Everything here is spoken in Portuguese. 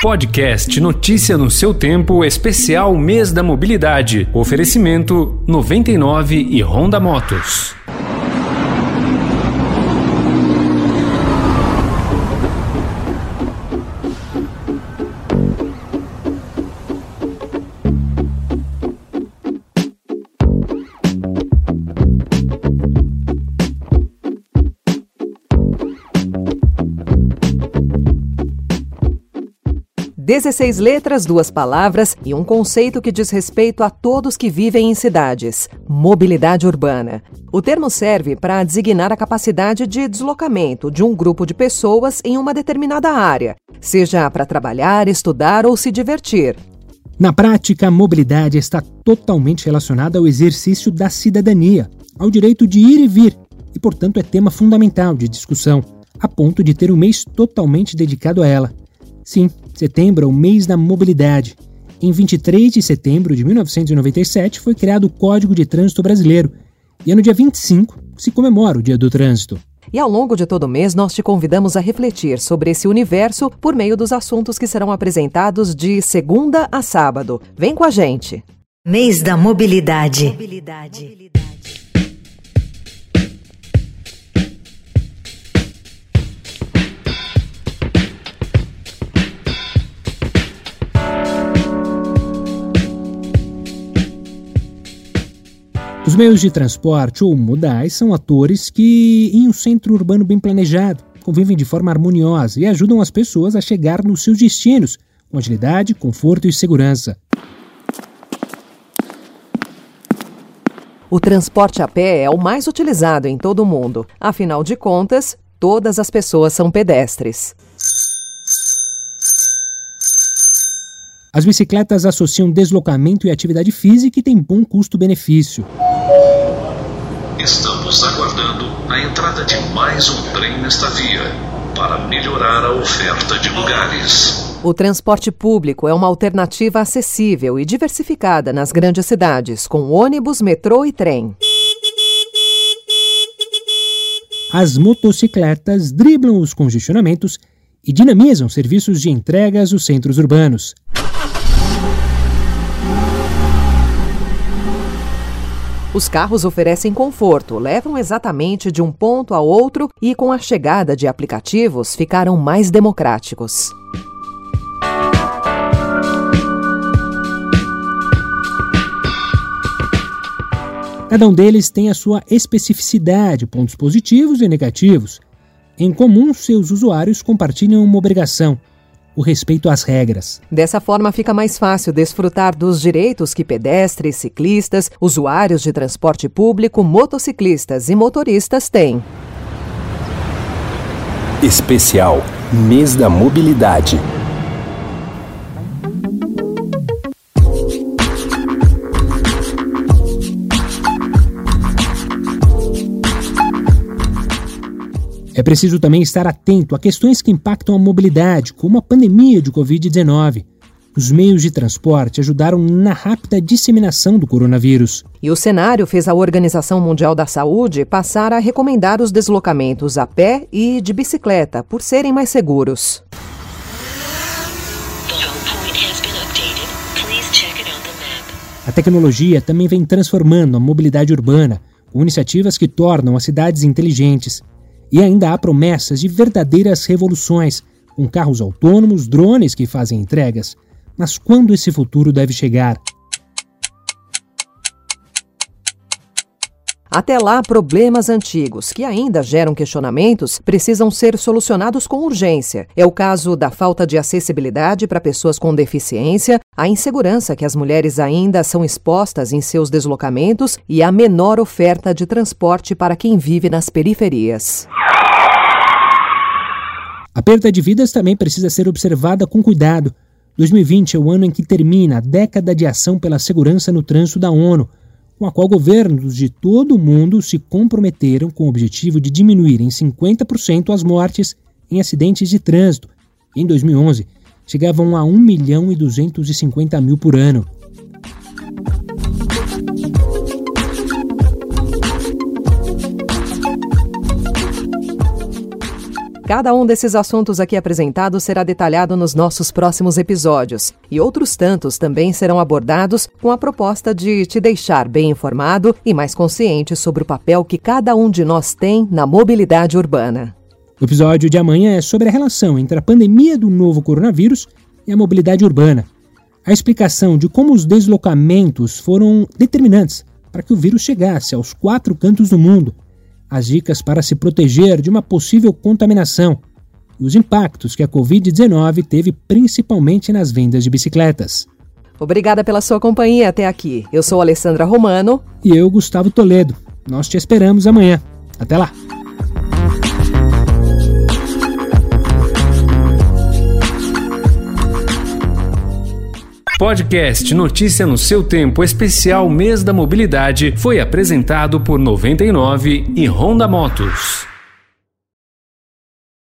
Podcast Notícia no seu tempo, especial Mês da Mobilidade. Oferecimento 99 e Honda Motos. Dezesseis letras, duas palavras e um conceito que diz respeito a todos que vivem em cidades: mobilidade urbana. O termo serve para designar a capacidade de deslocamento de um grupo de pessoas em uma determinada área, seja para trabalhar, estudar ou se divertir. Na prática, a mobilidade está totalmente relacionada ao exercício da cidadania, ao direito de ir e vir, e, portanto, é tema fundamental de discussão, a ponto de ter um mês totalmente dedicado a ela. Sim, setembro é o mês da mobilidade. Em 23 de setembro de 1997 foi criado o Código de Trânsito Brasileiro, e é no dia 25 que se comemora o Dia do Trânsito. E ao longo de todo o mês, nós te convidamos a refletir sobre esse universo por meio dos assuntos que serão apresentados de segunda a sábado. Vem com a gente! Mês da Mobilidade. mobilidade. Os meios de transporte ou modais são atores que, em um centro urbano bem planejado, convivem de forma harmoniosa e ajudam as pessoas a chegar nos seus destinos com agilidade, conforto e segurança. O transporte a pé é o mais utilizado em todo o mundo. Afinal de contas, todas as pessoas são pedestres. As bicicletas associam deslocamento e atividade física e têm bom custo-benefício. Estamos aguardando a entrada de mais um trem nesta via para melhorar a oferta de lugares. O transporte público é uma alternativa acessível e diversificada nas grandes cidades, com ônibus, metrô e trem. As motocicletas driblam os congestionamentos e dinamizam serviços de entregas nos centros urbanos. Os carros oferecem conforto, levam exatamente de um ponto a outro e, com a chegada de aplicativos, ficaram mais democráticos. Cada um deles tem a sua especificidade, pontos positivos e negativos. Em comum, seus usuários compartilham uma obrigação, o respeito às regras. Dessa forma, fica mais fácil desfrutar dos direitos que pedestres, ciclistas, usuários de transporte público, motociclistas e motoristas têm. Especial Mês da Mobilidade. É preciso também estar atento a questões que impactam a mobilidade, como a pandemia de Covid-19. Os meios de transporte ajudaram na rápida disseminação do coronavírus. E o cenário fez a Organização Mundial da Saúde passar a recomendar os deslocamentos a pé e de bicicleta, por serem mais seguros. A tecnologia também vem transformando a mobilidade urbana, com iniciativas que tornam as cidades inteligentes. E ainda há promessas de verdadeiras revoluções, com carros autônomos, drones que fazem entregas. Mas quando esse futuro deve chegar? Até lá, problemas antigos, que ainda geram questionamentos, precisam ser solucionados com urgência. É o caso da falta de acessibilidade para pessoas com deficiência, a insegurança que as mulheres ainda são expostas em seus deslocamentos e a menor oferta de transporte para quem vive nas periferias. A perda de vidas também precisa ser observada com cuidado. 2020 é o ano em que termina a década de ação pela segurança no trânsito da ONU com a qual governos de todo o mundo se comprometeram com o objetivo de diminuir em 50% as mortes em acidentes de trânsito. Em 2011, chegavam a 1 milhão e 250 mil por ano. Cada um desses assuntos aqui apresentados será detalhado nos nossos próximos episódios. E outros tantos também serão abordados com a proposta de te deixar bem informado e mais consciente sobre o papel que cada um de nós tem na mobilidade urbana. O episódio de amanhã é sobre a relação entre a pandemia do novo coronavírus e a mobilidade urbana. A explicação de como os deslocamentos foram determinantes para que o vírus chegasse aos quatro cantos do mundo as dicas para se proteger de uma possível contaminação e os impactos que a Covid-19 teve principalmente nas vendas de bicicletas. Obrigada pela sua companhia até aqui. Eu sou Alessandra Romano. E eu, Gustavo Toledo. Nós te esperamos amanhã. Até lá! Podcast Notícia no seu tempo especial mês da mobilidade foi apresentado por 99 e Honda Motos.